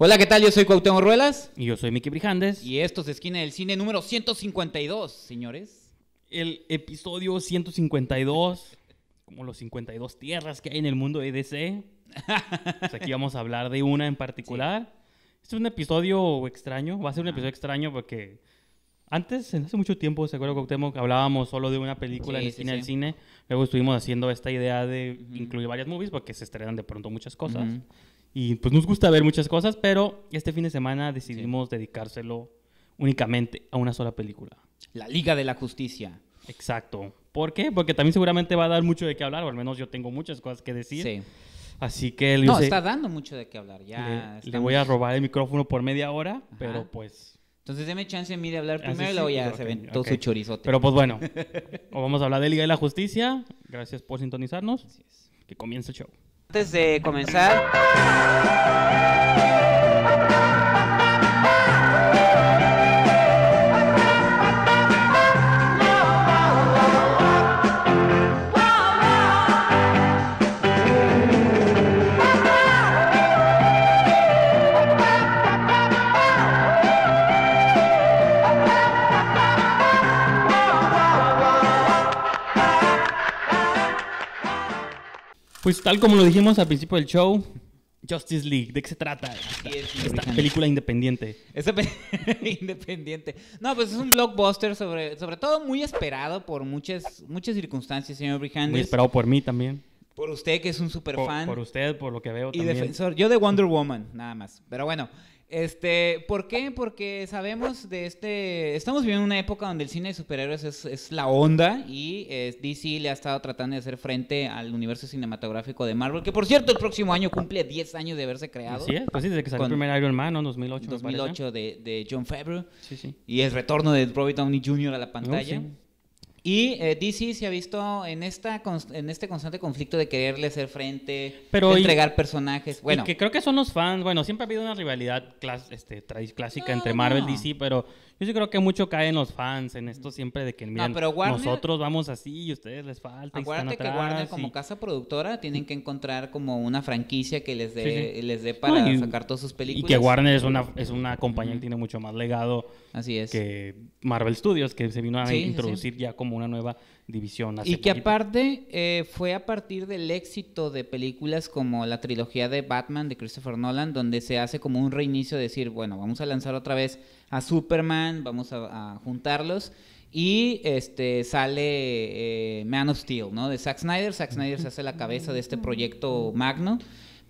Hola, ¿qué tal? Yo soy Cuauhtémoc Ruelas. Y yo soy Miki Brijandes. Y esto es Esquina del Cine número 152, señores. El episodio 152, como los 52 tierras que hay en el mundo de DC. Pues aquí vamos a hablar de una en particular. Este es un episodio extraño, va a ser un episodio extraño porque antes, hace mucho tiempo, se acuerda Cuauhtémoc, hablábamos solo de una película Sí, en el sí, cine sí. del cine. Luego estuvimos haciendo esta idea de incluir varias movies porque se estrenan de pronto muchas cosas. Ujú. Y pues nos gusta ver muchas cosas, pero este fin de semana decidimos dedicárselo únicamente a una sola película. La Liga de la Justicia. Exacto. ¿Por qué? Porque también seguramente va a dar mucho de qué hablar, o al menos yo tengo muchas cosas que decir. Sí. Así que No, sé- está dando mucho de qué hablar. Ya le, le estamos- voy a robar el micrófono por media hora, Ajá. pero pues... Entonces deme chance a mí de hablar primero y sí, luego ya se ven todo su chorizote. Pero pues bueno, o vamos a hablar de Liga de la Justicia. Gracias por sintonizarnos. Así es. Que comience el show. Antes de comenzar, Pues tal como lo dijimos al principio del show, Justice League, ¿de qué se trata? Esta, es, esta película independiente. Esa pe- independiente. No, pues es un blockbuster sobre, sobre todo muy esperado por muchas, muchas circunstancias, señor Muy Brijandes. esperado por mí también. Por usted que es un super Por, fan. por usted, por lo que veo Y también. defensor. Yo de Wonder Woman, nada más. Pero bueno, este, ¿por qué? Porque sabemos de este. Estamos viviendo una época donde el cine de superhéroes es, es la onda y eh, DC le ha estado tratando de hacer frente al universo cinematográfico de Marvel, que por cierto el próximo año cumple 10 años de haberse creado. Es, pues sí, desde que salió el primer Iron Man, ¿no? 2008. me parece. 2008 de, de John Favreau. Sí, sí. Y el retorno de Robert Downey Jr. a la pantalla. Oh, sí. Y eh, DC se ha visto en, esta, en este constante conflicto de quererle hacer frente, Pero de y- entregar personajes. Bueno, Y que creo que son los fans. Bueno, siempre ha habido una rivalidad clas- este, clásica No, entre Marvel no. y DC, pero yo sí creo que mucho cae en los fans, en esto siempre de que miren, pero Warner- nosotros vamos así y ustedes les falta. y Acuérdate que Warner como y- casa productora tienen que encontrar como una franquicia que les dé, Sí, sí. les dé para No, y- sacar todas sus Y películas. que Warner es una, es una compañía que tiene mucho más legado Así es. que Marvel Studios, que se vino a sí. introducir ya como una nueva división. Y que aparte eh, fue a partir del éxito de películas como la trilogía de Batman de Christopher Nolan, donde se hace como un reinicio de decir, bueno, vamos a lanzar otra vez a Superman, vamos a, a juntarlos. Y este sale eh, Man of Steel, ¿no? De Zack Snyder. Zack Snyder se hace la cabeza de este proyecto magno.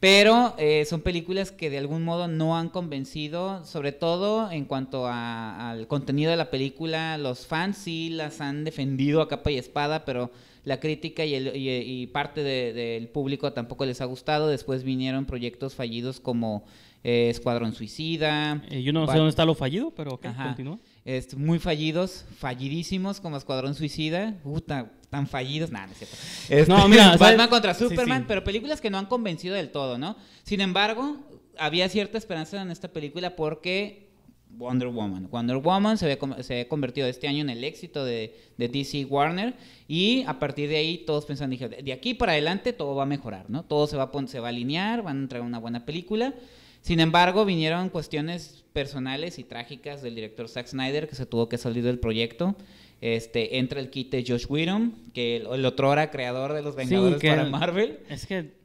Pero eh, son películas que de algún modo no han convencido, sobre todo en cuanto a- al contenido de la película. Los fans sí las han defendido a capa y espada, pero la crítica y, el- y- y parte de- del público tampoco les ha gustado. Después vinieron proyectos fallidos como eh, Escuadrón Suicida. Eh, yo no sé dónde está lo fallido, pero ok, Ajá. continúa. Este, muy fallidos, fallidísimos como Escuadrón Suicida. Puta, tan fallidos. Nah, no es cierto. Este, No, mira, ¿sabes? Batman contra Superman, sí. pero películas que no han convencido del todo, ¿no? Sin embargo, había cierta esperanza en esta película porque Wonder Woman. Wonder Woman se había, com- se había convertido este año en el éxito de, de DC Warner y a partir de ahí todos pensaban, dije, de aquí para adelante todo va a mejorar, ¿no? Todo se va a, se va a alinear, van a entregar una buena película. Sin embargo, vinieron cuestiones personales y trágicas del director Zack Snyder que se tuvo que salir del proyecto. Este, entra el kit de Josh Whedon, que el, el otrora creador de los Vengadores para Marvel. Es que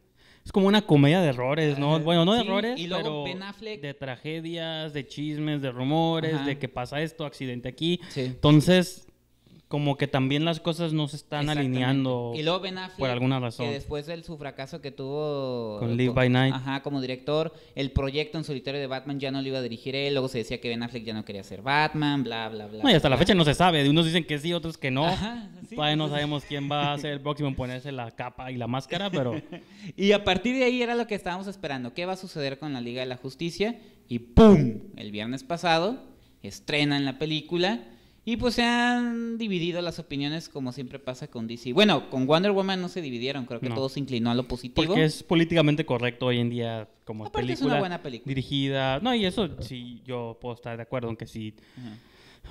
es como una comedia de errores, ¿no? Bueno, no de sí, errores, y luego pero Ben Affleck- de tragedias, de chismes, de rumores, Ajá. de que pasa esto, accidente aquí. Sí. Entonces, como que también las cosas no se están alineando. Y luego Ben Affleck, por alguna razón. que después de su fracaso que tuvo Con Live by Night. ajá, como director, el proyecto en solitario de Batman ya no lo iba a dirigir él, luego se decía que Ben Affleck ya no quería ser Batman, bla, bla, bla. No, y hasta la bla. fecha no se sabe. Unos dicen que sí, otros que no. Ajá, sí, Todavía no sabemos quién va a ser el próximo en ponerse la capa y la máscara, pero Y a partir de ahí era lo que estábamos esperando. ¿Qué va a suceder con la Liga de la Justicia? Y ¡pum! El viernes pasado estrenan la película. Y pues se han dividido las opiniones como siempre pasa con DC. Bueno, con Wonder Woman no se dividieron, creo que No. todo se inclinó a lo positivo. porque es políticamente correcto hoy en día como Aparte es película una buena película. dirigida. No, y eso sí yo puedo estar de acuerdo, aunque sí, Ajá.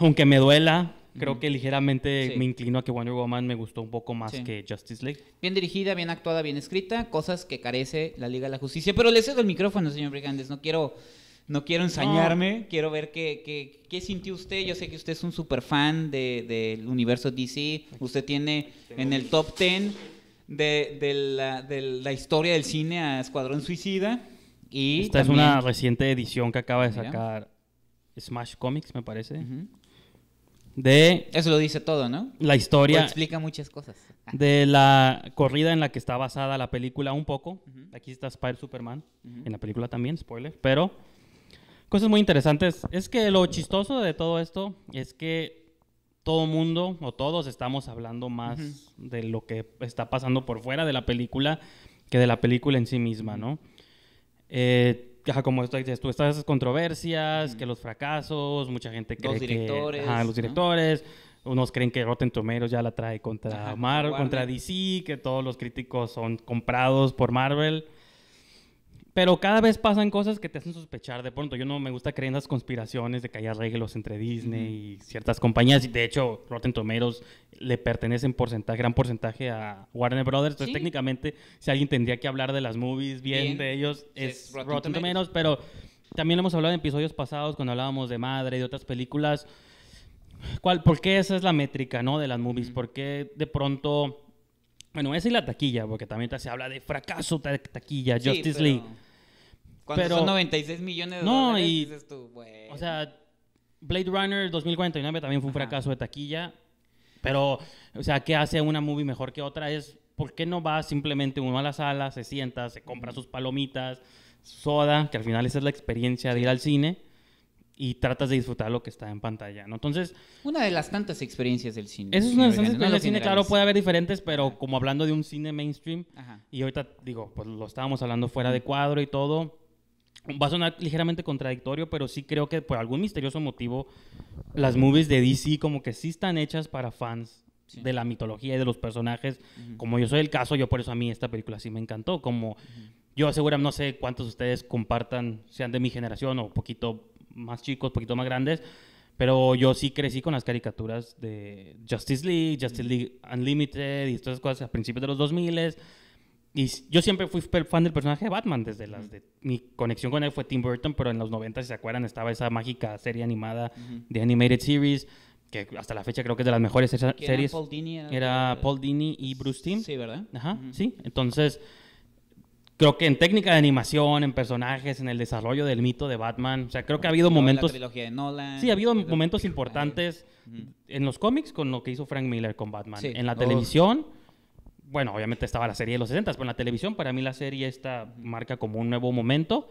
aunque me duela, creo que ligeramente Sí. me inclino a que Wonder Woman me gustó un poco más Sí. que Justice League. Bien dirigida, bien actuada, bien escrita, cosas que carece la Liga de la Justicia. Pero le cedo el micrófono, señor Brigandes, no quiero... no quiero ensañarme, quiero ver qué, qué, qué, sintió usted. Yo sé que usted es un super fan del de, universo DC. Usted tiene en el top 10 de, de, la, de la historia del cine a Escuadrón Suicida. Y Esta es una reciente edición que acaba de sacar Smash Comics, me parece. De. Eso lo dice todo, ¿no? La historia. explica muchas cosas. de la corrida en la que está basada la película un poco. Aquí está Spider Superman. En la película también, spoiler. Pero. Cosas muy interesantes. Es que lo chistoso de todo esto es que todo mundo o todos estamos hablando más de lo que está pasando por fuera de la película que de la película en sí misma, ¿no? Eh, como esto dices tú, estas esas controversias, que los fracasos, mucha gente cree los directores, que... los directores. Unos creen que Rotten Tomatoes ya la trae contra Marvel, contra DC, que todos los críticos son comprados por Marvel. Pero cada vez pasan cosas que te hacen sospechar. De pronto, yo no me gusta creer en las conspiraciones de que haya arreglos entre Disney y ciertas compañías. De hecho, Rotten Tomatoes le pertenece en porcentaje, gran porcentaje a Warner Brothers. Entonces, técnicamente, si alguien tendría que hablar de las movies bien, de ellos, es, Rotten, Tomatoes. Pero también lo hemos hablado en episodios pasados cuando hablábamos de Madre y de otras películas. ¿Cuál, ¿Por qué esa es la métrica ¿no? de las movies? ¿Por qué de pronto bueno, esa y la taquilla, porque también se habla de fracaso de taquilla, Justice League. Cuando pero, son 96 millones de no, dólares, y, dices tú, O sea, Blade Runner 2049 también fue un fracaso de taquilla. Pero, o sea, ¿qué hace una movie mejor que otra? Es, ¿por qué no va simplemente uno a la sala, se sienta, se compra sus palomitas, soda, que al final esa es la experiencia de ir al cine? Y tratas de disfrutar lo que está en pantalla, ¿no? Entonces... Una de las tantas experiencias del cine. Esa es una de las experiencias del cine, claro, puede haber diferentes, pero como hablando de un cine mainstream, y ahorita digo, pues lo estábamos hablando fuera de cuadro y todo, va a sonar ligeramente contradictorio, pero sí creo que por algún misterioso motivo las movies de DC como que sí están hechas para fans de la mitología y de los personajes. Como yo soy el caso, yo por eso a mí esta película sí me encantó, como... Yo aseguro, no sé cuántos de ustedes compartan, sean de mi generación o poquito más chicos, poquito más grandes, pero yo sí crecí con las caricaturas de Justice League, Justice League Unlimited y todas esas cosas a principios de los 2000 y yo siempre fui fan del personaje de Batman, desde las de... Mi conexión con él fue Tim Burton, pero en los 90, si se acuerdan, estaba esa mágica serie animada de Animated Series, que hasta la fecha creo que es de las mejores series. Era Paul Dini. Era, Paul Dini y Bruce Timm. Sí, ¿verdad? Ajá, sí. Entonces, creo que en técnica de animación, en personajes, en el desarrollo del mito de Batman, o sea, creo que ha habido momentos... La trilogía de Nolan. Sí, ha habido momentos importantes en los cómics con lo que hizo Frank Miller con Batman. En la televisión, bueno, obviamente estaba la serie de los 60, pero en la televisión para mí la serie esta marca como un nuevo momento.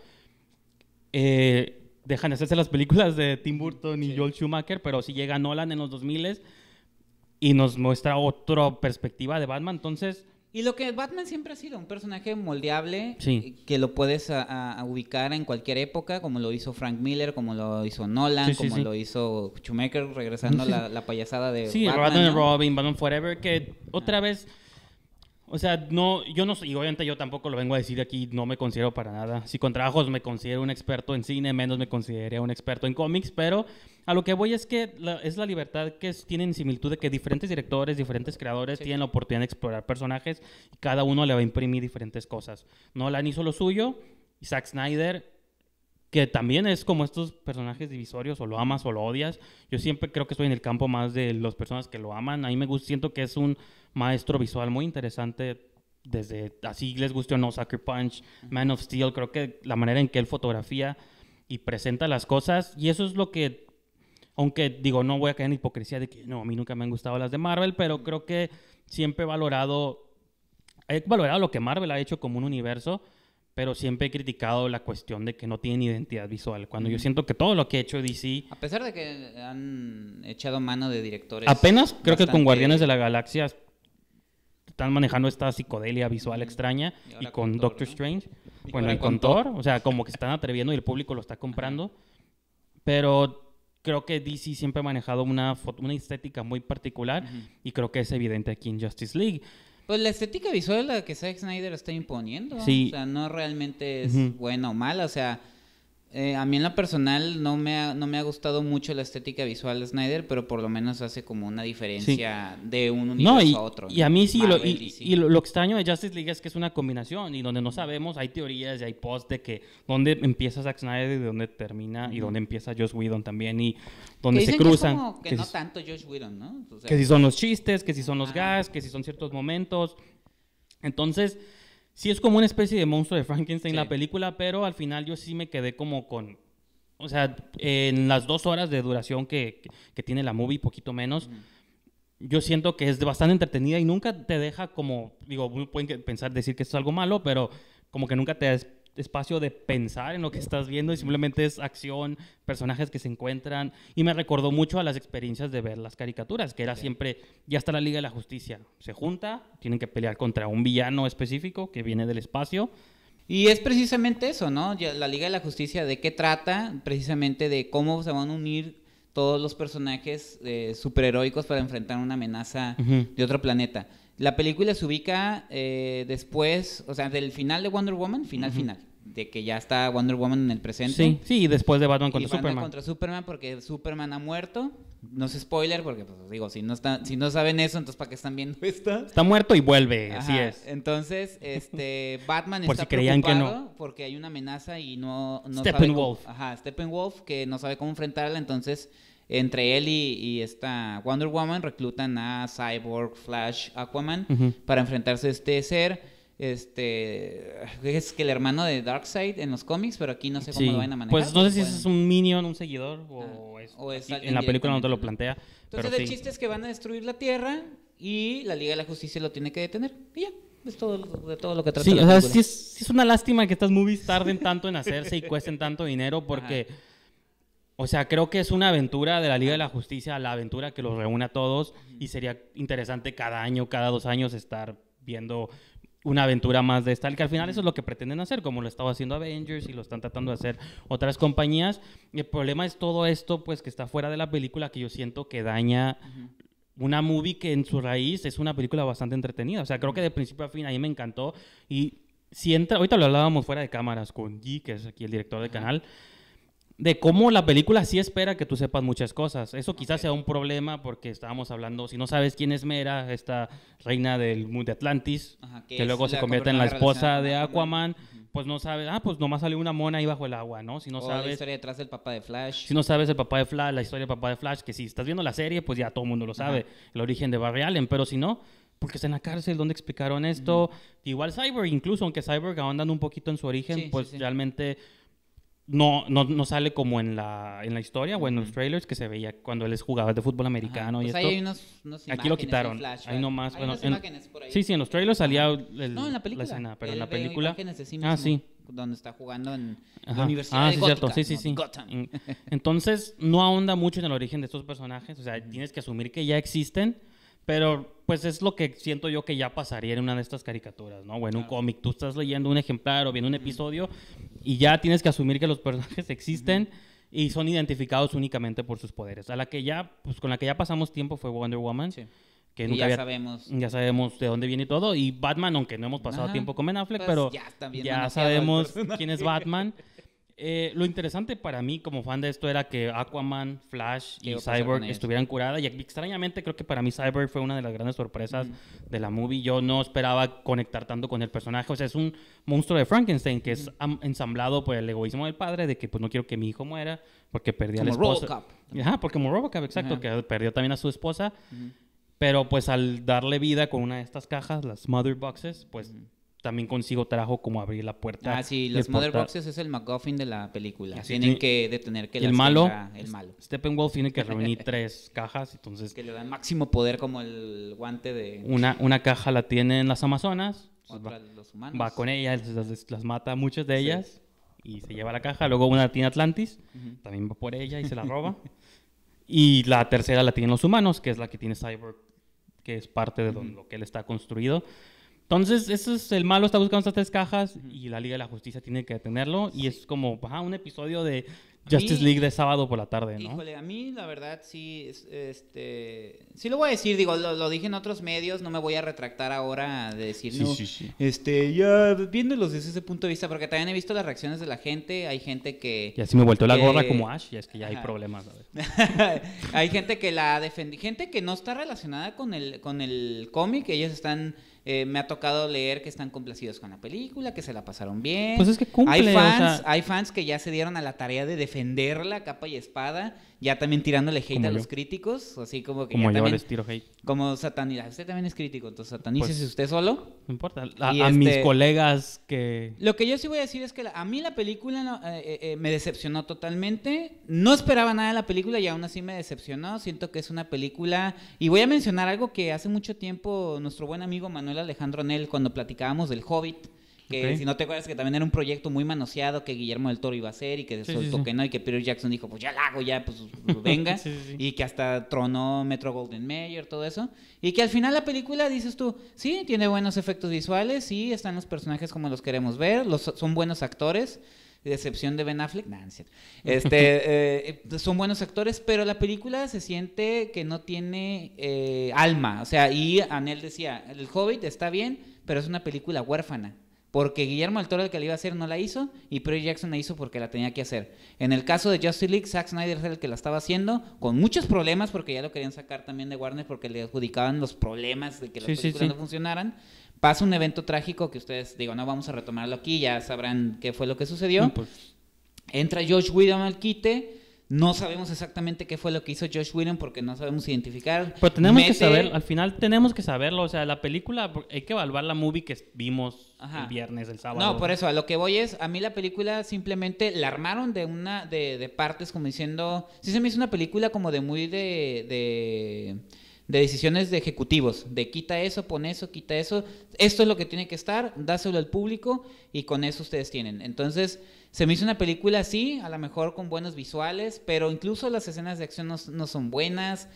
Eh, dejan de hacerse las películas de Tim Burton y Joel Schumacher, pero sí llega Nolan en los 2000 y nos muestra otra perspectiva de Batman, entonces y lo que Batman siempre ha sido, un personaje moldeable, que lo puedes ubicar en cualquier época, como lo hizo Frank Miller, como lo hizo Nolan, como lo hizo Schumacher, regresando a la, payasada de sí, Batman. Robin, Batman Forever, que otra vez o sea, no, yo no y obviamente yo tampoco lo vengo a decir aquí, no me considero para nada. Si con trabajos me considero un experto en cine, menos me considero un experto en cómics, pero a lo que voy es que es la libertad que tienen similitud de que diferentes directores, diferentes creadores tienen la oportunidad de explorar personajes y cada uno le va a imprimir diferentes cosas. Nolan hizo lo suyo Zack Snyder que también es como estos personajes divisorios, o lo amas o lo odias. Yo siempre creo que estoy en el campo más de las personas que lo aman. A mí me gusta, siento que es un maestro visual muy interesante, desde así les guste o no, Sucker Punch, Man of Steel, creo que la manera en que él fotografía y presenta las cosas, y eso es lo que, aunque digo, no voy a caer en hipocresía de que no, a mí nunca me han gustado las de Marvel, pero creo que siempre he valorado, he valorado lo que Marvel ha hecho como un universo, pero siempre he criticado la cuestión de que no tienen identidad visual. Cuando yo siento que todo lo que ha hecho DC... A pesar de que han echado mano de directores... Apenas creo que con Guardianes de la Galaxia están manejando esta psicodelia visual extraña y, con, Doctor Strange. bueno, y con Thor, o sea, como que se están atreviendo y el público lo está comprando. Pero creo que DC siempre ha manejado una, una estética muy particular y creo que es evidente aquí en Justice League. Pues la estética visual la que Zack Snyder está imponiendo. O sea, no realmente es buena o mala. O sea, Eh, a mí en lo personal no me, ha, no me ha gustado mucho la estética visual de Snyder, pero por lo menos hace como una diferencia de un universo No, y, a otro. y a mí sí, lo, y, lo, lo extraño de Justice League es que es una combinación y donde no sabemos, hay teorías y hay posts de que dónde empieza Zack Snyder y dónde termina y dónde empieza Joss Whedon también y Que dónde se dicen que es cruzan. como que que no si- tanto Josh Whedon, ¿no? O sea, que si son los chistes, que si son los gags, que si son ciertos momentos. Entonces, sí es como una especie de monstruo de Frankenstein Sí. la película, pero al final yo sí me quedé como con... O sea, en las dos horas de duración que, que- tiene la movie, poquito menos, yo siento que es bastante entretenida y nunca te deja como... Digo, pueden pensar, decir que esto es algo malo, pero como que nunca te espacio de pensar en lo que estás viendo y simplemente es acción, personajes que se encuentran y me recordó mucho a las experiencias de ver las caricaturas, que era siempre, ya está la Liga de la Justicia, se junta, tienen que pelear contra un villano específico que viene del espacio. Y es precisamente eso, ¿no? La Liga de la Justicia, ¿de qué trata? Precisamente de cómo se van a unir todos los personajes eh, superheroicos para enfrentar una amenaza de otro planeta. La película se ubica eh, después, o sea, del final de Wonder Woman, final, final. De que ya está Wonder Woman en el presente. Sí, sí, y después de Batman Y contra Batman Superman. contra Superman porque Superman ha muerto. No es spoiler porque, pues, digo, si no, está, si no saben eso, entonces ¿para qué están viendo esto? Está muerto y vuelve, así es. Entonces, este, Batman Por está si creían que no. preocupado porque hay una amenaza y no, no Steppenwolf. sabe cómo- ajá, Steppenwolf que no sabe cómo enfrentarla, entonces entre él y, y esta Wonder Woman reclutan a Cyborg, Flash, Aquaman para enfrentarse a este ser, este, es que el hermano de Darkseid en los cómics, pero aquí no sé cómo Sí. lo van a manejar. Pues no sé si pueden- es un minion, un seguidor, o, Ah, es, o es aquí alguien en la película no te lo plantea. Entonces pero el sí. chiste es que van a destruir la Tierra y la Liga de la Justicia lo tiene que detener. Y ya, es todo, de todo lo que trata Sí, la o sea, película. sí es, sí es una lástima que estas movies tarden tanto en hacerse y cuesten tanto dinero porque, o sea, creo que es una aventura de la Liga de la Justicia, la aventura que los reúne a todos y sería interesante cada año, cada dos años estar viendo una aventura más de esta, que al final eso es lo que pretenden hacer, como lo estaba haciendo Avengers y lo están tratando de hacer otras compañías. Y el problema es todo esto, pues, que está fuera de la película, que yo siento que daña una movie que en su raíz es una película bastante entretenida. O sea, creo que de principio a fin a mí me encantó. Y si entra, ahorita lo hablábamos fuera de cámaras con G, que es aquí el director del canal, de cómo la película sí espera que tú sepas muchas cosas. Eso quizás sea un problema porque estábamos hablando, si no sabes quién es Mera, esta reina del mundo de Atlantis, Ajá, que, luego se la convierte en la esposa de Aquaman. Pues no sabes, ah, pues nomás salió una mona ahí bajo el agua, ¿no? Si no o la sabes... historia detrás del papá de Flash. Si no sabes el papá de Flash, la historia del papá de Flash, que si estás viendo la serie, pues ya todo el mundo lo sabe, el origen de Barry Allen, pero si no, porque está en la cárcel, ¿dónde explicaron esto? Igual Cyborg, incluso aunque Cyborg ahondando un poquito en su origen, Sí, sí, pues sí. realmente no, no, no sale como en la, en la historia o en los trailers que se veía cuando él jugador de fútbol Ajá, americano pues y ahí esto. hay unos, unos Aquí lo quitaron, flashback. ahí nomás, Hay bueno, unas en- imágenes por ahí. Sí, sí, en los trailers salía el- No, en la película. escena, pero en la película... imágenes de sí Ah, sí. Donde está jugando en la Ajá. Universidad Ah, de sí, Gótica, cierto. Sí, sí, sí. Gotham. Entonces, no ahonda mucho en el origen de estos personajes. O sea, tienes que asumir que ya existen. Pero, pues es lo que siento yo que ya pasaría en una de estas caricaturas, ¿no? O en un cómic. Tú estás leyendo un ejemplar o viendo un episodio y ya tienes que asumir que los personajes existen y son identificados únicamente por sus poderes. A la que ya, pues con la que ya pasamos tiempo fue Wonder Woman. Sí. Que Y nunca ya había- sabemos. ya sabemos de dónde viene todo. Y Batman, aunque no hemos pasado Ajá. tiempo con Ben Affleck, Pues pero ya ya sabemos quién es Batman. Eh, lo interesante para mí como fan de esto era que Aquaman, Flash ¿Qué y Cyborg estuvieran curadas. Y extrañamente creo que para mí Cyborg fue una de las grandes sorpresas de la movie. Yo no esperaba conectar tanto con el personaje. O sea, es un monstruo de Frankenstein que es am- ensamblado por el egoísmo del padre de que pues no quiero que mi hijo muera porque perdí a la Como esposa. Robocop. Ajá, porque como Robocop, exacto, que perdió también a su esposa. Pero pues al darle vida con una de estas cajas, las Mother Boxes, pues también consigo trajo como abrir la puerta. Ah, sí, los Mother. Boxes es el MacGuffin de la película. Tienen tiene- que detener que el las malo, tenga el malo. Steppenwolf tiene que reunir tres cajas, entonces Que le dan máximo poder como el guante de una, una caja la tiene en las Amazonas, pues, otra va, los humanos. va con ellas, las, las mata muchas de ellas y se lleva la caja. Luego una tiene Atlantis, también va por ella y se la roba. y la tercera la tienen los humanos, que es la que tiene Cyborg, que es parte de lo que él está construido. Entonces, eso es el malo, está buscando estas tres cajas y la Liga de la Justicia tiene que detenerlo. Y es como ajá, un episodio de Justice mí- League de sábado por la tarde, ¿no? Híjole, a mí la verdad sí, es- este, sí lo voy a decir, digo, lo, lo dije en otros medios, no me voy a retractar ahora de decir, Sí, no, sí, sí. este, ya viéndolos desde ese punto de vista, porque también he visto las reacciones de la gente, hay gente que... Y así me volteó la gorra como Ash, y es que ya hay Ajá. problemas. ¿sabes? hay gente que la defendí, gente que no está relacionada con el, con el cómic, ellos están, eh, me ha tocado leer que están complacidos con la película, que se la pasaron bien. Pues es que cumple, hay o fans, sea- hay fans que ya se dieron a la tarea de defenderla capa y espada, ya también tirándole hate Como a yo. los críticos, así como que Como ya yo también, les tiro hate. como sataniza, usted también es crítico, entonces satanícese Pues- usted solo. No importa. A, Y a mis este- colegas que... Lo que yo sí voy a decir es que la- a mí la película no- eh, eh, eh, me decepcionó totalmente. No esperaba nada de la película y aún así me decepcionó. Siento que es una película... Y voy a mencionar algo que hace mucho tiempo nuestro buen amigo Manuel Alejandro Nel, cuando platicábamos del Hobbit, que si no te acuerdas que también era un proyecto muy manoseado que Guillermo del Toro iba a hacer y que Sí, soltó sí, que no y que Peter Jackson dijo, pues ya la hago, ya, pues venga. Sí, sí, sí. Y que hasta tronó Metro Golden Mayer, todo eso. Y que al final la película, dices tú, sí, tiene buenos efectos visuales, sí, están los personajes como los queremos ver, los, son buenos actores, de excepción de Ben Affleck, nah. Este, eh, son buenos actores, pero la película se siente que no tiene eh, alma. O sea, y Anel decía, El Hobbit está bien, pero es una película huérfana. Porque Guillermo del Toro, el que la iba a hacer, no la hizo, y Peter Jackson la hizo porque la tenía que hacer. En el caso de Justice League, Zack Snyder es el que la estaba haciendo, con muchos problemas, porque ya lo querían sacar también de Warner, porque le adjudicaban los problemas de que las Sí, películas sí. no funcionaran. Pasa un evento trágico que ustedes, digo, no vamos a retomarlo aquí, ya sabrán qué fue lo que sucedió. Pues, Entra Josh Whedon al quite. No sabemos exactamente qué fue lo que hizo Josh Whedon porque no sabemos identificar. pero tenemos que saber, al final tenemos que saberlo. O sea, la película, hay que evaluar la movie que vimos Ajá. el viernes, el sábado. No, por eso, a lo que voy es, a mí la película simplemente la armaron de una, de, de partes como diciendo, sí se me hizo una película como de muy de, de, de decisiones de ejecutivos, de quita eso, pon eso, quita eso, esto es lo que tiene que estar, dáselo al público y con eso ustedes tienen. Entonces, se me hizo una película así, a lo mejor con buenos visuales, pero incluso las escenas de acción no, no son buenas.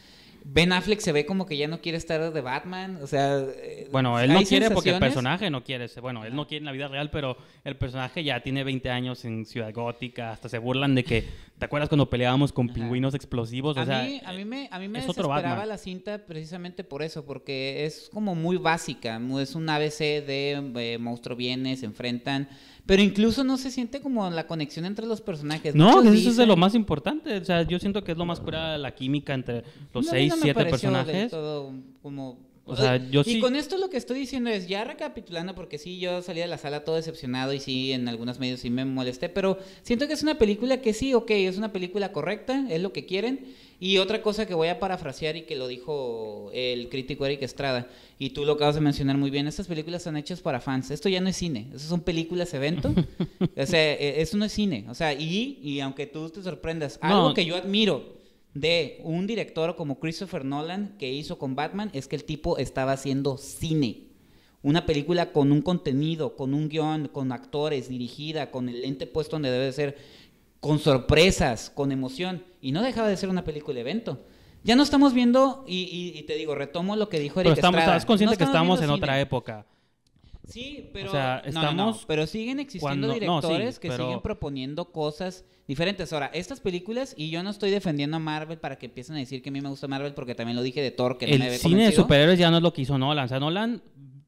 Ben Affleck se ve como que ya no quiere estar de Batman, o sea... eh, Bueno, él no quiere porque el personaje no quiere. ser- Bueno, él no quiere en la vida real, pero el personaje ya tiene 20 años en Ciudad Gótica. Hasta se burlan de que. ¿Te acuerdas cuando peleábamos con Ajá. pingüinos explosivos? O a, sea, mí, a mí me, a mí me desesperaba la cinta precisamente por eso, porque es como muy básica, es un ABC de eh, monstruo viene, se enfrentan, pero incluso no se siente como la conexión entre los personajes. No, Muchos eso es de lo más importante. O sea, yo siento que es lo más pura la química entre los No, seis, no me siete personajes. todo como... O sea, yo y sí- con esto lo que estoy diciendo es, ya recapitulando, porque sí, yo salí de la sala todo decepcionado y sí, en algunos medios sí me molesté, pero siento que es una película que sí, ok, es una película correcta, es lo que quieren. Y otra cosa que voy a parafrasear y que lo dijo el crítico Eric Estrada, y tú lo acabas de mencionar muy bien, estas películas son hechas para fans, esto ya no es cine, esas son películas evento, o sea, eh, eso no es cine, o sea, y, y aunque tú te sorprendas, No. algo que yo admiro de un director como Christopher Nolan que hizo con Batman es que el tipo estaba haciendo cine. Una película con un contenido, con un guion, con actores, dirigida, con el lente puesto donde debe de ser, con sorpresas, con emoción. Y no dejaba de ser una película evento. Ya no estamos viendo, y, y- y te digo, retomo lo que dijo Eric Pero estamos, Estrada. estás consciente No que estamos en otra época. Sí, pero, O sea, no, no, no, estamos pero siguen existiendo cuando- no, sí, directores que pero- siguen proponiendo cosas diferentes. Ahora, estas películas, y yo no estoy defendiendo a Marvel para que empiecen a decir que a mí me gusta Marvel porque también lo dije de Thor, que no me el había cine de superhéroes ya no es lo que hizo Nolan. O sea, Nolan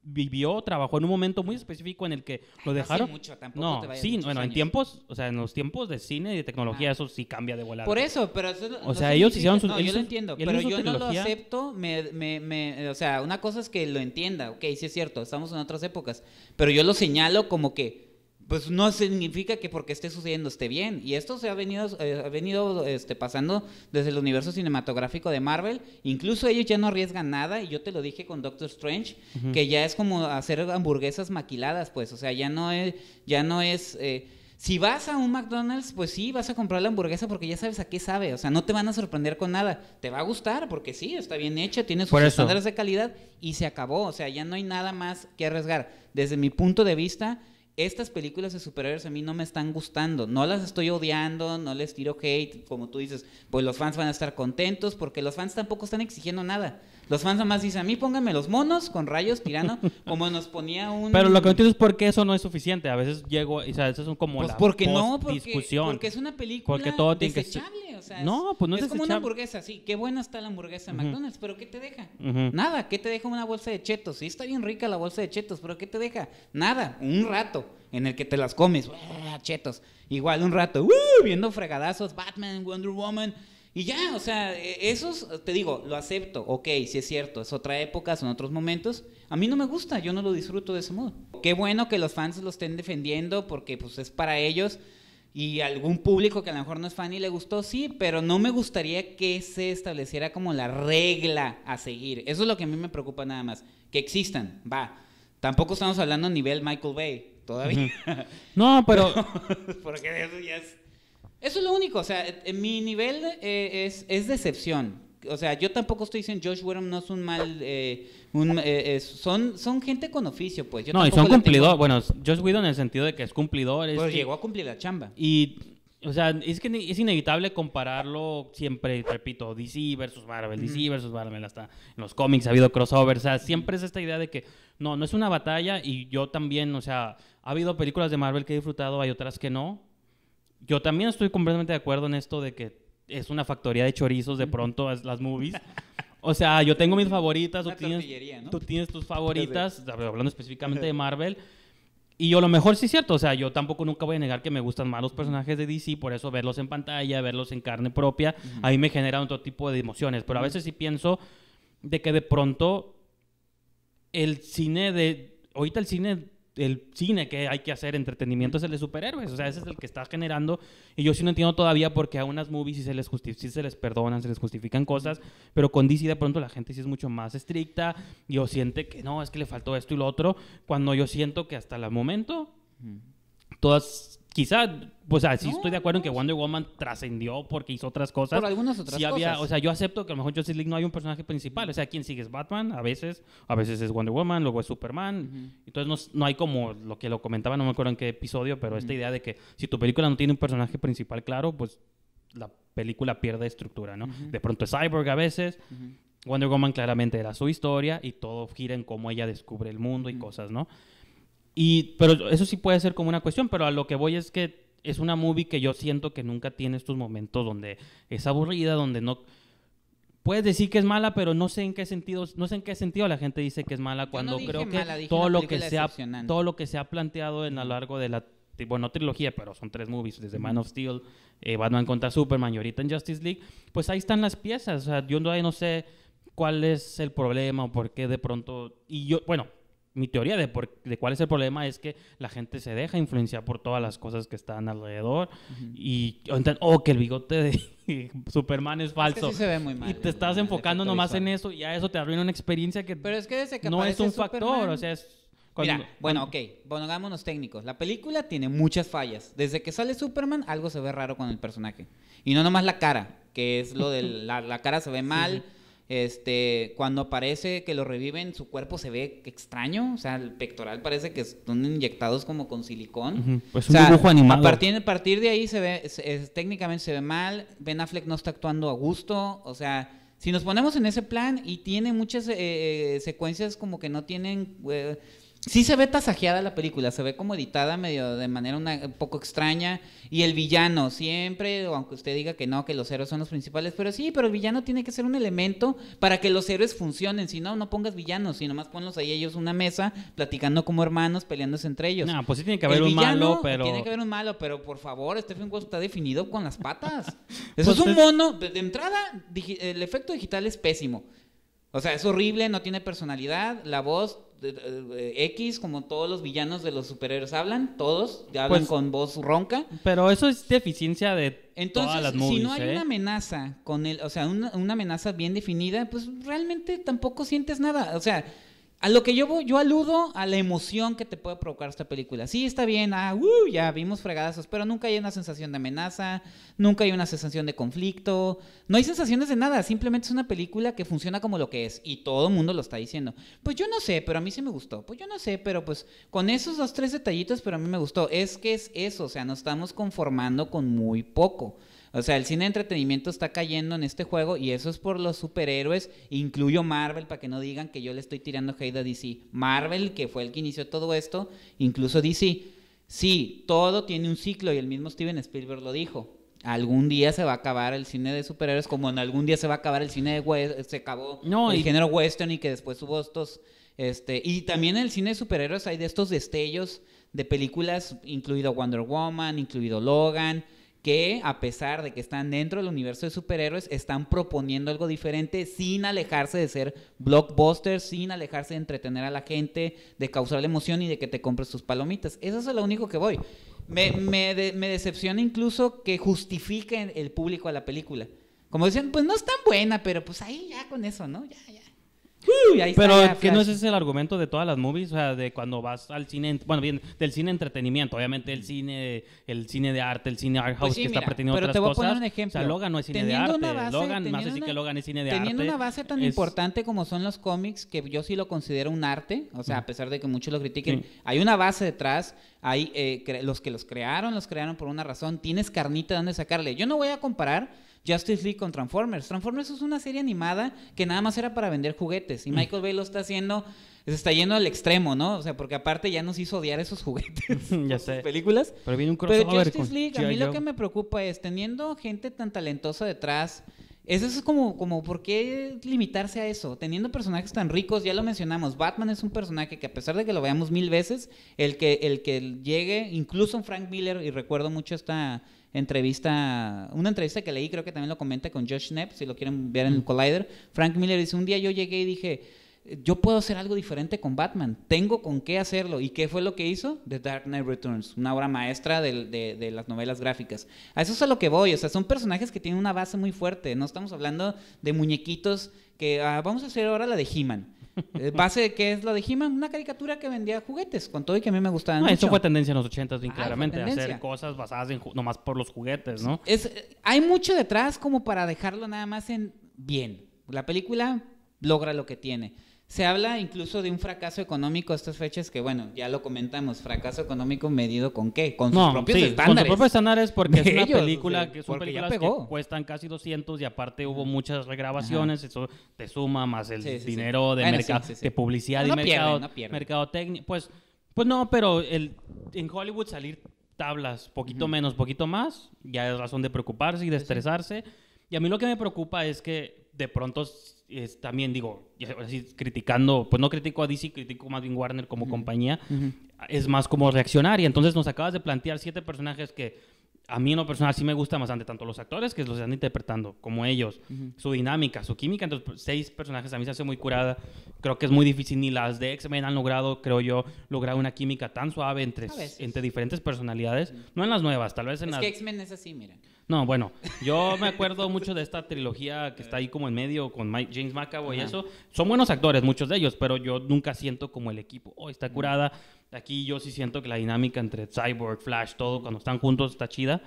vivió, trabajó en un momento muy específico en el que lo dejaron. mucho, tampoco no, te vayas sí, bueno, en tiempos, o sea, en los tiempos de cine y de tecnología, eso sí cambia de volada. Por eso, pero eso no O sea, ellos hicieron su- No, él yo lo entiendo, pero yo no lo acepto. Me, me, me- o sea, una cosa es que lo entienda, ok, sí es cierto, estamos en otras épocas, pero yo lo señalo como que, pues no significa que porque esté sucediendo esté bien. Y esto se ha venido, eh, ha venido este, pasando desde el universo cinematográfico de Marvel. Incluso ellos ya no arriesgan nada, y yo te lo dije con Doctor Strange, que ya es como hacer hamburguesas maquiladas, pues, o sea, ya no es, ya no es. eh, si vas a un McDonald's, pues sí, vas a comprar la hamburguesa porque ya sabes a qué sabe. O sea, no te van a sorprender con nada. Te va a gustar porque sí, está bien hecha, tiene sus estándares de calidad y se acabó. O sea, ya no hay nada más que arriesgar. Desde mi punto de vista, estas películas de superhéroes a mí no me están gustando. No las estoy odiando, no les tiro hate. Como tú dices, pues los fans van a estar contentos porque los fans tampoco están exigiendo nada. Los fans nomás dicen, a mí pónganme los monos con rayos tirando, como nos ponía un... Pero lo que no entiendo es por qué eso no es suficiente. A veces llego, o sea, eso es como Pues la porque no, porque, discusión. porque es una película Porque todo tiene que ser- desechable, o sea, No, pues no es es como una hamburguesa, sí, qué buena está la hamburguesa de. McDonald's, pero ¿qué te deja? Nada, ¿qué te deja una bolsa de chetos? Sí, está bien rica la bolsa de chetos, pero ¿qué te deja? Nada, un rato en el que te las comes, ¡ah, chetos. Igual un rato, ¡uh! viendo fregadazos, Batman, Wonder Woman. Y ya, o sea, e- esos, te digo, lo acepto, ok, sí es cierto, es otra época, son otros momentos. A mí no me gusta, yo no lo disfruto de ese modo. Qué bueno que los fans lo estén defendiendo porque pues es para ellos y algún público que a lo mejor no es fan y le gustó, sí, pero no me gustaría que se estableciera como la regla a seguir. Eso es lo que a mí me preocupa nada más, que existan, va. Tampoco estamos hablando a nivel Michael Bay, todavía. No, pero Porque eso ya es. Eso es lo único, o sea, mi nivel eh, es, es decepción. O sea, yo tampoco estoy diciendo Josh Whedon no es un mal. eh, un, eh, son, son gente con oficio, pues. Yo no, y son tengo- cumplidores. Bueno, Josh Whedon en el sentido de que es cumplidor. es Pues que- llegó a cumplir la chamba. Y, o sea, es que es inevitable compararlo siempre, repito, DC versus Marvel, DC versus Marvel, hasta en los cómics ha habido crossovers, o sea, siempre es esta idea de que no, no es una batalla y yo también, o sea, ha habido películas de Marvel que he disfrutado, hay otras que no. Yo también estoy completamente de acuerdo en esto de que es una factoría de chorizos de pronto las movies. O sea, yo tengo mis favoritas, tú tienes, ¿no? tú tienes tus favoritas, hablando específicamente de Marvel. Y yo a lo mejor sí es cierto, o sea, yo tampoco nunca voy a negar que me gustan más los personajes de DC, por eso verlos en pantalla, verlos en carne propia, a mí me genera otro tipo de emociones, pero a veces sí pienso de que de pronto el cine de, ahorita el cine, el cine que hay que hacer entretenimiento es el de superhéroes, o sea, ese es el que está generando, y yo sí no entiendo todavía porque a unas movies sí se les, justi- sí se les perdonan, se les justifican cosas, pero con DC de pronto la gente sí es mucho más estricta, y o siente que no, es que le faltó esto y lo otro, cuando yo siento que hasta el momento todas, quizá, pues o sea, sí No, estoy de acuerdo en que Wonder Woman trascendió porque hizo otras cosas. Por algunas otras Sí había, cosas. o sea, yo acepto que a lo mejor Justice League no hay un personaje principal, o sea, quien sigue es Batman, a veces, a veces es Wonder Woman, luego es Superman, entonces no, no hay como lo que lo comentaba, no me acuerdo en qué episodio, pero esta idea de que si tu película no tiene un personaje principal claro, pues la película pierde estructura, ¿no? De pronto es Cyborg a veces, Wonder Woman claramente era su historia y todo gira en cómo ella descubre el mundo y cosas, ¿no? Y, pero eso sí puede ser como una cuestión, pero a lo que voy es que es una movie que yo siento que nunca tiene estos momentos donde es aburrida, donde no... Puedes decir que es mala, pero no sé en qué sentido, no sé en qué sentido la gente dice que es mala cuando dije creo que mala, todo lo que se ha todo lo que se ha planteado en a lo largo de la bueno, no trilogía, pero son tres movies, desde Man of Steel, eh, Batman contra Superman y ahorita en Justice League, pues ahí están las piezas. O sea, yo no, no sé cuál es el problema o por qué de pronto. Y yo, bueno, mi teoría de, por- de cuál es el problema es que la gente se deja influenciar por todas las cosas que están alrededor. Y o entonces, oh, que el bigote de Superman es Es que falso. sí se ve muy mal. y te estás enfocando nomás en visual. eso y ya eso te arruina una experiencia que, Pero es que desde que no es un factor. O sea, es. cuando- Mira, bueno, ok, bueno, hagámonos técnicos. La película tiene muchas fallas. Desde que sale Superman, algo se ve raro con el personaje. Y no nomás la cara, que es lo de la, la cara se ve mal. Este, cuando aparece que lo reviven, su cuerpo se ve extraño. O sea, el pectoral parece que están inyectados como con silicón. Pues O un sea, dibujo animado. A partir, a partir de ahí se ve, es- es- técnicamente se ve mal. Ben Affleck no está actuando a gusto. O sea, si nos ponemos en ese plan y tiene muchas eh, eh, secuencias como que no tienen... eh, sí se ve tasajeada la película, se ve como editada medio de manera una- un poco extraña. Y el villano siempre, aunque usted diga que no, que los héroes son los principales, pero sí, pero el villano tiene que ser un elemento para que los héroes funcionen. Si no, no pongas villanos, sino más ponlos ahí ellos una mesa, platicando como hermanos, peleándose entre ellos. No, pues sí tiene que haber El un villano malo, pero. Tiene que haber un malo, pero por favor, Stephen Wolf está definido con las patas. Pues Eso es un es- mono. De, de entrada, digi- el efecto digital es pésimo. O sea, es horrible, no tiene personalidad. La voz de- de X, como todos los villanos de los superhéroes hablan, todos hablan Pues- con voz ronca. Pero eso es deficiencia de Entonces, todas las si movies, no hay ¿eh? una amenaza con el, o sea, una, una amenaza bien definida, pues realmente tampoco sientes nada. O sea, a lo que yo yo aludo a la emoción que te puede provocar esta película. Sí, está bien, ah, uh, ya vimos fregadazos, pero nunca hay una sensación de amenaza, nunca hay una sensación de conflicto, no hay sensaciones de nada, simplemente es una película que funciona como lo que es y todo el mundo lo está diciendo. Pues yo no sé, pero a mí sí me gustó. Pues yo no sé, pero pues con esos dos tres detallitos, pero a mí me gustó. Es que es eso, o sea, nos estamos conformando con muy poco. O sea, el cine de entretenimiento está cayendo en este juego y eso es por los superhéroes. Incluyo Marvel para que no digan que yo le estoy tirando hate a DC. Marvel, que fue el que inició todo esto, incluso DC. Sí, todo tiene un ciclo y el mismo Steven Spielberg lo dijo. Algún día se va a acabar el cine de superhéroes, como en algún día se va a acabar el cine de we- se acabó No, el y- género western y que después hubo estos este y también en el cine de superhéroes hay de estos destellos de películas, incluido Wonder Woman, incluido Logan, que a pesar de que están dentro del universo de superhéroes, están proponiendo algo diferente sin alejarse de ser blockbusters, sin alejarse de entretener a la gente, de causar emoción y de que te compres tus palomitas. Eso es lo único que voy. Me, me, de- me decepciona incluso que justifiquen el público a la película. Como decían, pues no es tan buena, pero pues ahí ya con eso, ¿no? Ya, ya. Uy, ahí está Pero que no ese es el argumento de todas las movies, o sea, de cuando vas al cine, bueno, bien, del cine entretenimiento, obviamente el cine, el cine de arte, el cine art house Pues sí, que está pretendiendo pero otras te voy a cosas. poner un ejemplo. O sea, Logan no es cine Teniendo de arte. base- Logan, más teniendo decir una- que Logan es cine de Teniendo arte. una base tan es- importante como son los cómics, que yo sí lo considero un arte, o sea, a pesar de que muchos lo critiquen, Sí. hay una base detrás, hay eh, los que los crearon, los crearon por una razón, tienes carnita donde sacarle. Yo no voy a comparar Justice League con Transformers. Transformers es una serie animada que nada más era para vender juguetes y Michael Bay lo está haciendo, se está yendo al extremo, ¿no? O sea, porque aparte ya nos hizo odiar esos juguetes. ya sus sé. películas. Pero viene un Pero crossover Justice con League, a mí lo que me preocupa es, teniendo gente tan talentosa detrás, eso es como, como, ¿por qué limitarse a eso? Teniendo personajes tan ricos, ya lo mencionamos, Batman es un personaje que a pesar de que lo veamos mil veces, el que, el que llegue, incluso Frank Miller, y recuerdo mucho esta entrevista, una entrevista que leí, creo que también lo comenta con Josh Knapp, si lo quieren ver en el Collider, Frank Miller dice, un día yo llegué y dije, yo puedo hacer algo diferente con Batman, tengo con qué hacerlo. ¿Y qué fue lo que hizo? The Dark Knight Returns, una obra maestra de, de las novelas gráficas. A eso es a lo que voy, o sea, son personajes que tienen una base muy fuerte, no estamos hablando de muñequitos que ah, vamos a hacer ahora la de He-Man. Eh, ¿Base de qué es la de He-Man? Una caricatura que vendía juguetes, con todo y que a mí me gustaban No, mucho. eso fue tendencia en los 80 bien Ah, claramente, hacer cosas basadas en nomás por los juguetes, ¿no? Es, hay mucho detrás como para dejarlo nada más en bien. La película logra lo que tiene. Se habla incluso de un fracaso económico a estas fechas que, bueno, ya lo comentamos. Fracaso económico medido con qué? Con sus No, propios sí, con estándares. sus propios estándares porque De es una ellos, película o sea, que son películas que cuestan casi 200 y aparte hubo muchas regrabaciones, eso te suma más el Sí, sí, dinero de, Bueno, merca- sí, sí, sí. de publicidad No y pierde, mercado, no pierde. mercadotecnia. Pues, pues no, pero el, en Hollywood salir tablas, poquito menos, poquito más, ya es razón de preocuparse y de estresarse. Y a mí lo que me preocupa es que de pronto es, también, digo, así criticando, pues no critico a DC, critico más bien Warner como compañía, es más como reaccionar. Y entonces nos acabas de plantear siete personajes que a mí en lo personal sí me gustan bastante, tanto los actores que los están interpretando, como ellos, su dinámica, su química. Entonces, pues, seis personajes a mí se hace muy curada. Creo que es muy difícil, ni las de X-Men han logrado, creo yo, lograr una química tan suave entre, entre diferentes personalidades. No en las nuevas, tal vez en Es las... que X-Men es así, mira. No, bueno, yo me acuerdo mucho de esta trilogía que está ahí como en medio con Mike- James McAvoy y eso. Son buenos actores, muchos de ellos, pero yo nunca siento como el equipo, oh, está curada. Aquí yo sí siento que la dinámica entre Cyborg, Flash, todo, cuando están juntos está chida.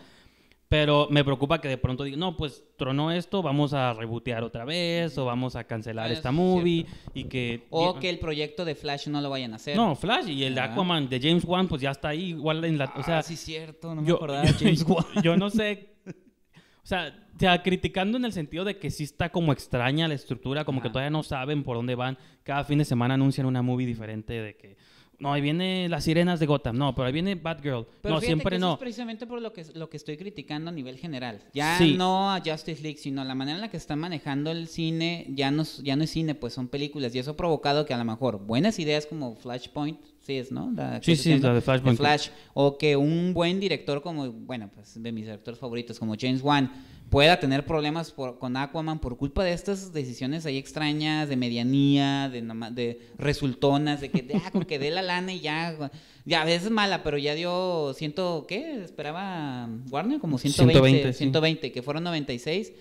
Pero me preocupa que de pronto digan, no, pues tronó esto, vamos a rebotear otra vez o vamos a cancelar Ah, esta es movie y que... O que el proyecto de Flash no lo vayan a hacer. No, Flash y el de. Aquaman de James Wan, pues ya está ahí, igual en la... O sea, ah, sí, cierto, no me yo, acordaba de James Wan. yo no sé. O sea, o sea, criticando en el sentido de que sí está como extraña la estructura, como que todavía no saben por dónde van. Cada fin de semana anuncian una movie diferente de que. No, ahí viene las sirenas de Gotham. No, pero ahí viene Batgirl. Pero no, siempre que eso no. es precisamente por lo que, lo que estoy criticando a nivel general. Ya Sí. no a Justice League, sino la manera en la que están manejando el cine, ya no, es- ya no es cine, pues son películas. Y eso ha provocado que a lo mejor buenas ideas como Flashpoint, sí es, ¿no? La que Sí, sí, la de Flashpoint. Flash, o que un buen director como, bueno, pues de mis directores favoritos, como James Wan, pueda tener problemas por- con Aquaman por culpa de estas decisiones ahí extrañas, de medianía, de, de resultonas, de que ya, con que dé la lana y ya, ya a veces mala, pero ya dio ciento, ¿qué? Esperaba Warner como 120, 120, sí. 120, que fueron 96.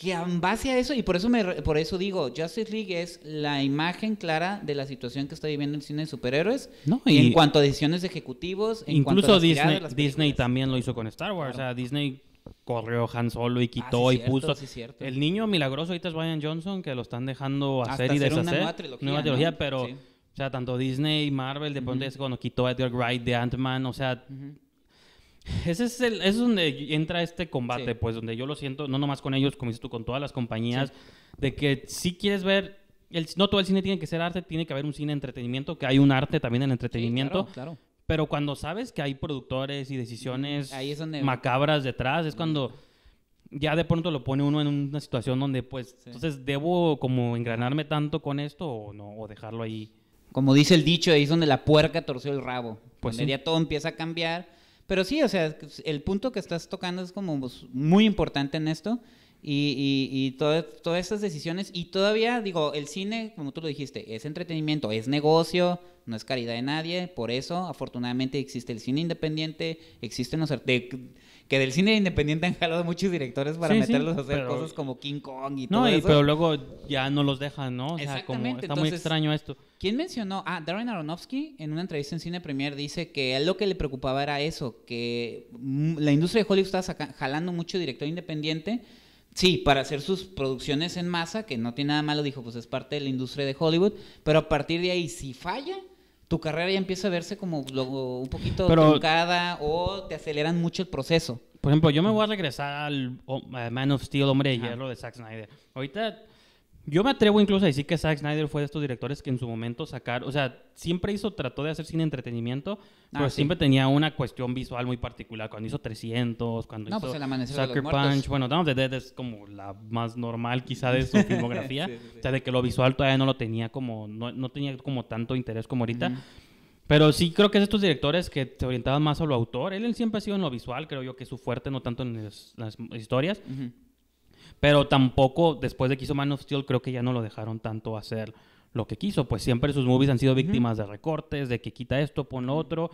Que en base a eso, y por eso, me, por eso digo, Justice League es la imagen clara de la situación que está viviendo el cine de superhéroes No, y en cuanto a decisiones ejecutivos, en cuanto a Incluso Disney, Disney también lo hizo con Star Wars. Claro. O sea, Disney corrió Han Solo y Ah, quitó sí, y cierto, puso. sí. El niño milagroso ahorita es Ryan Johnson, que lo están dejando Hasta hacer y hacer una deshacer. nueva trilogía, Nueva ¿no? trilogía, pero. Sí. O sea, tanto Disney y Marvel, de pronto es cuando quitó a Edgar Wright de Ant-Man, o sea. Ese es, el, es donde entra este combate, Sí. pues, donde yo lo siento, no nomás con ellos, como dices tú, con todas las compañías, de que si quieres ver, el, no todo el cine tiene que ser arte, tiene que haber un cine entretenimiento, que hay un arte también en entretenimiento, Sí, claro, claro. pero cuando sabes que hay productores y decisiones Ahí es donde- macabras detrás, es cuando ya de pronto lo pone uno en una situación donde, pues, entonces, ¿debo como engranarme tanto con esto o no? O dejarlo ahí. Como dice el dicho, ahí es donde la puerca torció el rabo. Pues ya todo empieza a cambiar. Pero sí, o sea, el punto que estás tocando es como pues, muy importante en esto. Y, y, y todas estas decisiones. Y todavía, digo, el cine, como tú lo dijiste, es entretenimiento, es negocio, no es caridad de nadie. Por eso, afortunadamente, existe el cine independiente, existen los... de- que del cine independiente han jalado muchos directores para Sí, sí, meterlos a hacer pero- cosas como King Kong y No, todo y, eso. pero luego ya no los dejan, ¿no? O sea, como está muy extraño esto. ¿Quién mencionó? Ah, Darren Aronofsky en una entrevista en Cine Premier dice que a él lo que le preocupaba era eso, que mm, la industria de Hollywood estaba saca- jalando mucho director independiente. Sí, para hacer sus producciones en masa, que no tiene nada malo, dijo, pues es parte de la industria de Hollywood, pero a partir de ahí, si falla, tu carrera ya empieza a verse como lo- un poquito Pero- truncada o te aceleran mucho el proceso. Por ejemplo, yo me voy a regresar al oh, Man of Steel, Hombre de. Hierro de Zack Snyder. Ahorita, yo me atrevo incluso a decir que Zack Snyder fue de estos directores que en su momento sacar, o sea, siempre hizo, trató de hacer cine entretenimiento, pero Ah, sí. siempre tenía una cuestión visual muy particular. Cuando hizo 300, cuando No, hizo pues Sucker. Punch, bueno, Dawn of the Dead es como la más normal quizá de su filmografía. Sí, sí. O sea, de que lo visual todavía no lo tenía como, no, no tenía como tanto interés como ahorita. Pero sí creo que es estos directores que se orientaban más a lo autor. Él, él siempre ha sido en lo visual, creo yo que es su fuerte, no tanto en las, las historias. Ujú. Pero tampoco, después de que hizo Man of Steel, creo que ya no lo dejaron tanto hacer lo que quiso. Pues siempre sus movies han sido víctimas de recortes, de que quita esto, pon lo otro.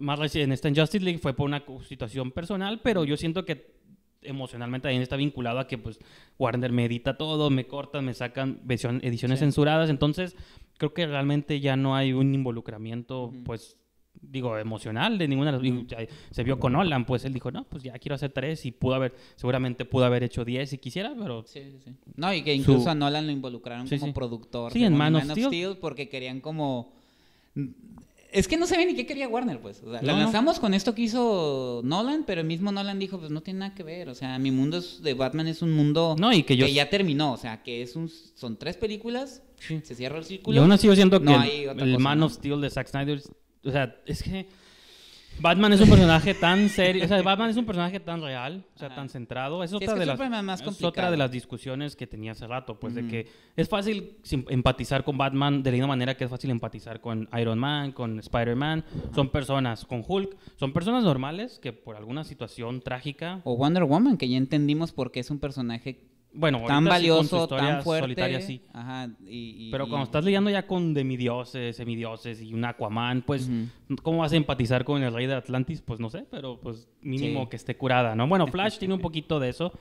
Más recién, en esta Justice League fue por una situación personal, pero yo siento que emocionalmente también está vinculado a que pues Warner me edita todo, me cortan, me sacan ediciones Sí. censuradas. Entonces, creo que realmente ya no hay un involucramiento, pues digo, emocional de ninguna de las... Se vio con Nolan, pues él dijo, no, pues ya quiero hacer tres y pudo haber, seguramente pudo haber hecho diez si quisiera, pero... Sí, sí, sí. No, y que incluso Su- a Nolan lo involucraron Sí, como sí. productor. Sí, en Man of Steel. porque querían como... Es que no sabía ni qué quería Warner, pues. O sea, la No, no. lanzamos con esto que hizo Nolan, pero el mismo Nolan dijo, pues no tiene nada que ver. O sea, mi mundo es- de Batman es un mundo No, y que yo... ya terminó. O sea, que es un, son tres películas, Sí. se cierra el círculo. Y aún así yo siento que No el- hay otra el Man ¿no? of Steel de Zack Snyder, o sea, es que Batman es un personaje tan serio, o sea, Batman es un personaje tan real, o sea, Ajá. tan centrado. Es Sí, es otra, que de, las, más es otra de las discusiones que tenía hace rato, pues de que es fácil empatizar con Batman de la misma manera que es fácil empatizar con Iron Man, con Spider-Man. Son personas, con Hulk, son personas normales que por alguna situación trágica, O Wonder Woman, que ya entendimos por qué es un personaje bueno, tan sí valioso, historia tan fuerte. solitaria sí. Ajá, y, y- Pero y- cuando estás lidiando ya con demidioses, semidioses y un Aquaman, pues, Ujú. ¿cómo vas a empatizar con el rey de Atlantis? Pues no sé, pero pues mínimo Sí. que esté curada, ¿no? Bueno, Flash tiene un poquito de eso.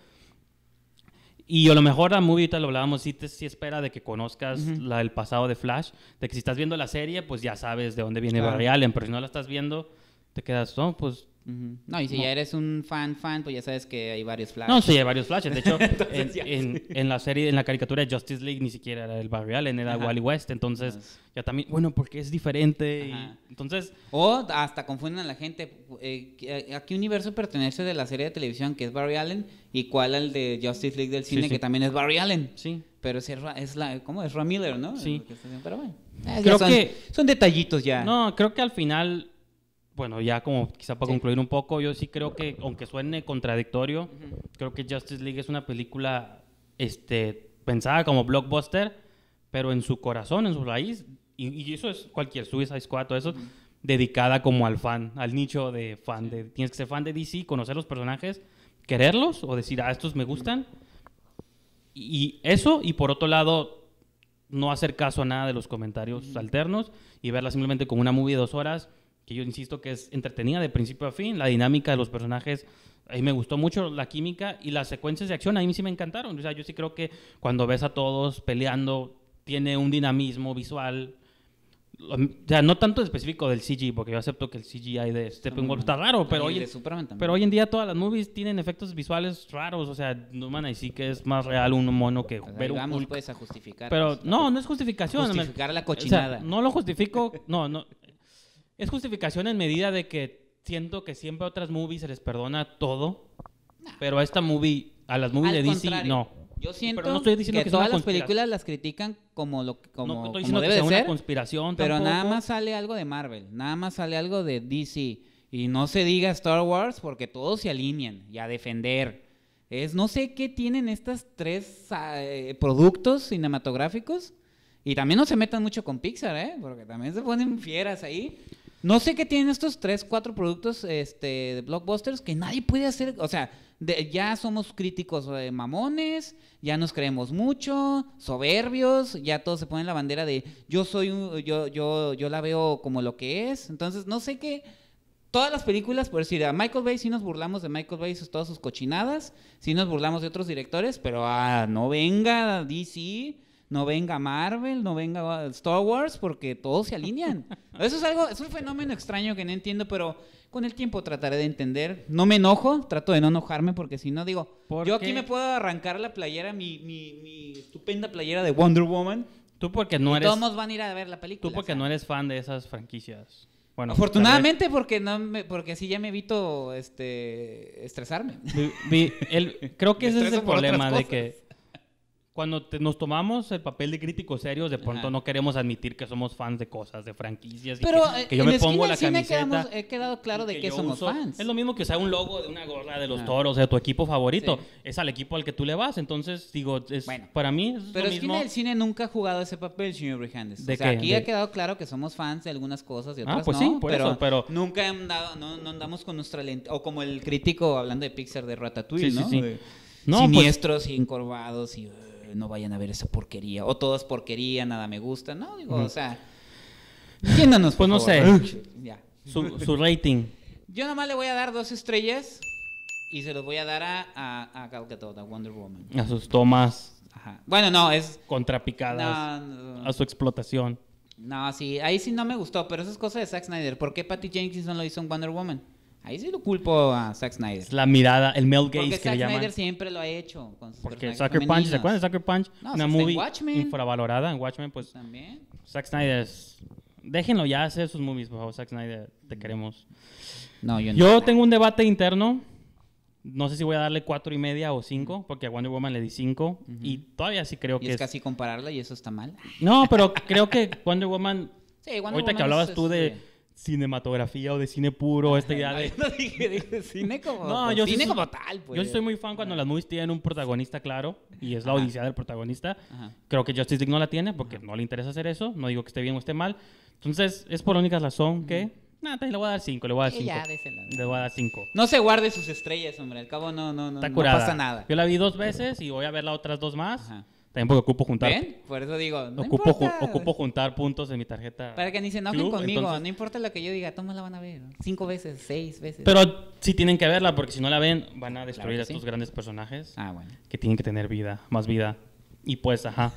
Y a lo mejor la movie, ahorita lo hablábamos, sí, te, sí espera de que conozcas la, el pasado de Flash, de que si estás viendo la serie, pues ya sabes de dónde viene Claro. Barry Allen, pero si no la estás viendo, te quedas, no, pues... No, y si No. ya eres un fan, fan, pues ya sabes que hay varios flash. No, sí, hay varios flashes. De hecho, en, Entonces, ya en- en la serie, en la caricatura de Justice League, ni siquiera era el Barry Allen, era Ajá. Wally West. Entonces, Entonces- ya también, bueno, porque es diferente. y- entonces, O hasta confunden a la gente. eh, ¿A qué universo pertenece de la serie de televisión que es Barry Allen? ¿Y cuál al de Justice League del cine sí. que también es Barry Allen? sí. Pero es, es la, ¿cómo? Es Ram Miller, ¿no? Sí. Pero bueno. Eh, Creo son, que- son detallitos ya. No, creo que al final, bueno, ya como quizá para Sí. concluir un poco, yo sí creo que, aunque suene contradictorio, creo que Justice League es una película este, pensada como blockbuster, pero en su corazón, en su raíz, y, y eso es cualquier Suicide Squad, todo eso, dedicada como al fan, al nicho de fan. De, tienes que ser fan de DC, conocer los personajes, quererlos o decir, ah, estos me gustan. Y eso, y por otro lado, no hacer caso a nada de los comentarios alternos y verla simplemente como una movie de dos horas, que yo insisto que es entretenida de principio a fin, la dinámica de los personajes. Ahí me gustó mucho la química y las secuencias de acción, a mí sí me encantaron. O sea, yo sí creo que cuando ves a todos peleando, tiene un dinamismo visual. O sea, no tanto específico del CG, porque yo acepto que el CGI de Steppenwolf está raro, pero hoy, pero hoy en día todas las movies tienen efectos visuales raros. O sea, no van a decir que es más real un mono que ahí ver un vamos Hulk. pues a justificar. Pero no, no es justificación. Justificar la O sea, cochinada. no lo justifico, no, no. Es justificación en medida de que siento que siempre a otras movies se les perdona todo, pero a esta movie, a las movies Al de DC, contrario, no. Yo siento Pero no estoy diciendo que, que una todas las películas las critican como lo que- como, no estoy como diciendo que debe sea de una ser, conspiración pero nada tampoco. más sale algo de Marvel, nada más sale algo de DC y no se diga Star Wars porque todos se alinean y a defender. Es no sé qué tienen estas tres ah, eh, productos cinematográficos y también no se metan mucho con Pixar, ¿eh? Porque también se ponen fieras ahí. No sé qué tienen estos tres, cuatro productos este, de blockbusters que nadie puede hacer. O sea, de- ya somos críticos eh, mamones, ya nos creemos mucho, soberbios, ya todos se ponen la bandera de yo soy un, yo, yo, yo la veo como lo que es. Entonces, no sé qué. Todas las películas, por decir, a Michael Bay sí nos burlamos de Michael Bay sus- todas sus cochinadas, sí nos burlamos de otros directores, pero ah, no venga DC, no venga Marvel, no venga Star Wars, porque todos se alinean. Eso es algo, es un fenómeno extraño que no entiendo, pero con el tiempo trataré de entender. No me enojo, trato de no enojarme, porque si no digo, ¿Por yo qué? aquí me puedo arrancar la playera, mi, mi, mi estupenda playera de Wonder Woman. Tú porque no y eres, todos van a ir a ver la película. tú porque o sea. no eres fan de esas franquicias. Bueno, Afortunadamente porque no me, porque así ya me evito este estresarme. tal vez- vi- vi- el- creo que ese es el problema de que cuando te- nos tomamos el papel de críticos serios, de pronto Ajá. no queremos admitir que somos fans de cosas, de franquicias. y Pero que, eh, que yo en me pongo la camiseta. quedamos- he quedado claro de y que yo somos uso- fans. Es lo mismo que usar un logo de una gorra de los Ah. toros, o sea, tu equipo favorito. Sí. Es al equipo al que tú le vas. Entonces, digo, es, Bueno. para mí es Pero lo Esquina mismo. del Cine nunca ha jugado ese papel, señor Brijandes. ¿De o sea, qué? aquí De- ha quedado claro que somos fans de algunas cosas y Ah, otras pues no. sí, por pero, eso, pero- nunca han dado- no, no andamos con nuestra lente. O como el crítico hablando de Pixar de Ratatouille, Sí, sí, ¿no? sí. De No, pues- Siniestros y encorvados y "Eh, no vayan a ver esa porquería. O todo es porquería, nada me gusta. No, digo, o sea. Entiéndanos, por Pues no sé. Ya. Su, su rating. Yo nomás le voy a dar dos estrellas y se los voy a dar a, a, a Gal Gadot, a Wonder Woman. A sus tomas Ajá. Bueno, no, es... contrapicadas. No, no, A su explotación. no, sí, ahí sí no me gustó, pero eso es cosa de Zack Snyder. ¿Por qué Patty Jenkins no lo hizo en Wonder Woman? Ahí sí lo culpo a Zack Snyder. Es la mirada, el male Porque gaze que Zack le llaman. Snyder siempre lo ha hecho. Con sus Porque Sucker Punch, ¿se acuerdan de Sucker Punch? No, Una en movie infravalorada en Watchmen, pues También. Zack Snyder es... Déjenlo ya hacer sus movies, por favor, Zack Snyder, te queremos. No, yo no. Yo tengo un debate interno. No sé si voy a darle cuatro y media o cinco, porque a Wonder Woman le di cinco. Y todavía sí creo Y que es es... casi compararla y eso está mal. No, pero creo que Wonder Woman... Sí, Wonder ahorita que Woman hablabas es, tú de este, cinematografía o de cine puro, esta idea de... No dije, dije cine como, No, pues, yo sí cine soy- como tal, pues. Yo sí soy muy fan cuando las movies tienen un protagonista claro y es la Ajá. odisea del protagonista. Ajá. Creo que Justice League no la tiene porque no le interesa hacer eso. No digo que esté bien o esté mal. Entonces, es por la única razón que... Nada, le voy a dar cinco, le voy a dar Sí, cinco. ya, désela. Le voy a dar cinco. No se guarde sus estrellas, hombre. Al cabo no, no, no, Está no pasa nada. Yo la vi dos veces y voy a ver las otras dos más. Ajá. También porque ocupo juntar, ¿Ven? Por eso digo, no ocupo, ju- importa. ocupo juntar puntos en mi tarjeta. Para que ni se enojen Club, conmigo. entonces- No importa lo que yo diga, todos la van a ver. Cinco veces, seis veces. Pero sí tienen que verla porque si no la ven van a destruir a estos sí. grandes personajes Ah, bueno. que tienen que tener vida, más vida. Y pues, ajá.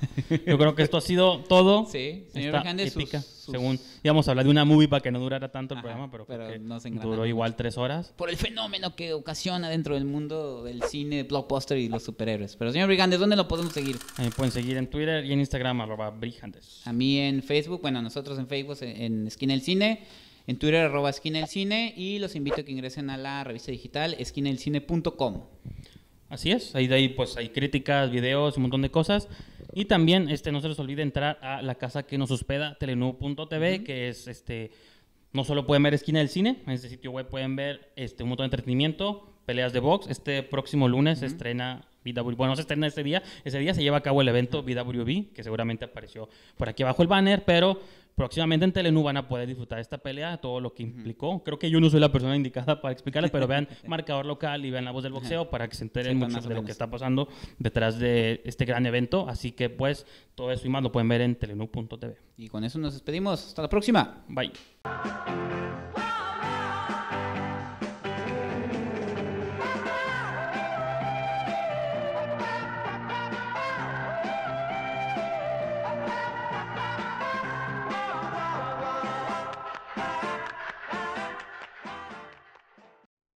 Yo creo que esto ha sido todo. Sí, señor Alejandro, sus- sus- Según íbamos a hablar de una movie para que no durara tanto el Ajá, programa, pero, no se duró igual tres horas. Por el fenómeno que ocasiona dentro del mundo del cine, blockbuster y los superhéroes. Pero, señor Brigandes, ¿dónde lo podemos seguir? Me pueden seguir en Twitter y en Instagram, arroba brijandes. A mí en Facebook, bueno, nosotros en Facebook, en, Esquina del Cine, en Twitter, arroba Esquina del Cine, y los invito a que ingresen a la revista digital esquinadelcine.com. Así es, ahí de ahí pues hay críticas, videos, un montón de cosas. Y también este no se les olvide entrar a la casa que nos hospeda, telenú.tv, que es este no solo pueden ver esquina del cine, en este sitio web pueden ver este un montón de entretenimiento, peleas de box. Este próximo lunes se estrena BW, bueno, no se estrena ese día, ese día se lleva a cabo el evento BWB, que seguramente apareció por aquí abajo el banner, pero próximamente en Telenú van a poder disfrutar esta pelea, todo lo que implicó. Creo que yo no soy la persona indicada para explicarles, pero vean marcador local y vean la voz del boxeo para que se enteren mucho de lo que está pasando detrás de este gran evento. Así que pues todo eso y más lo pueden ver en telenú.tv. Y con eso nos despedimos. Hasta la próxima. Bye.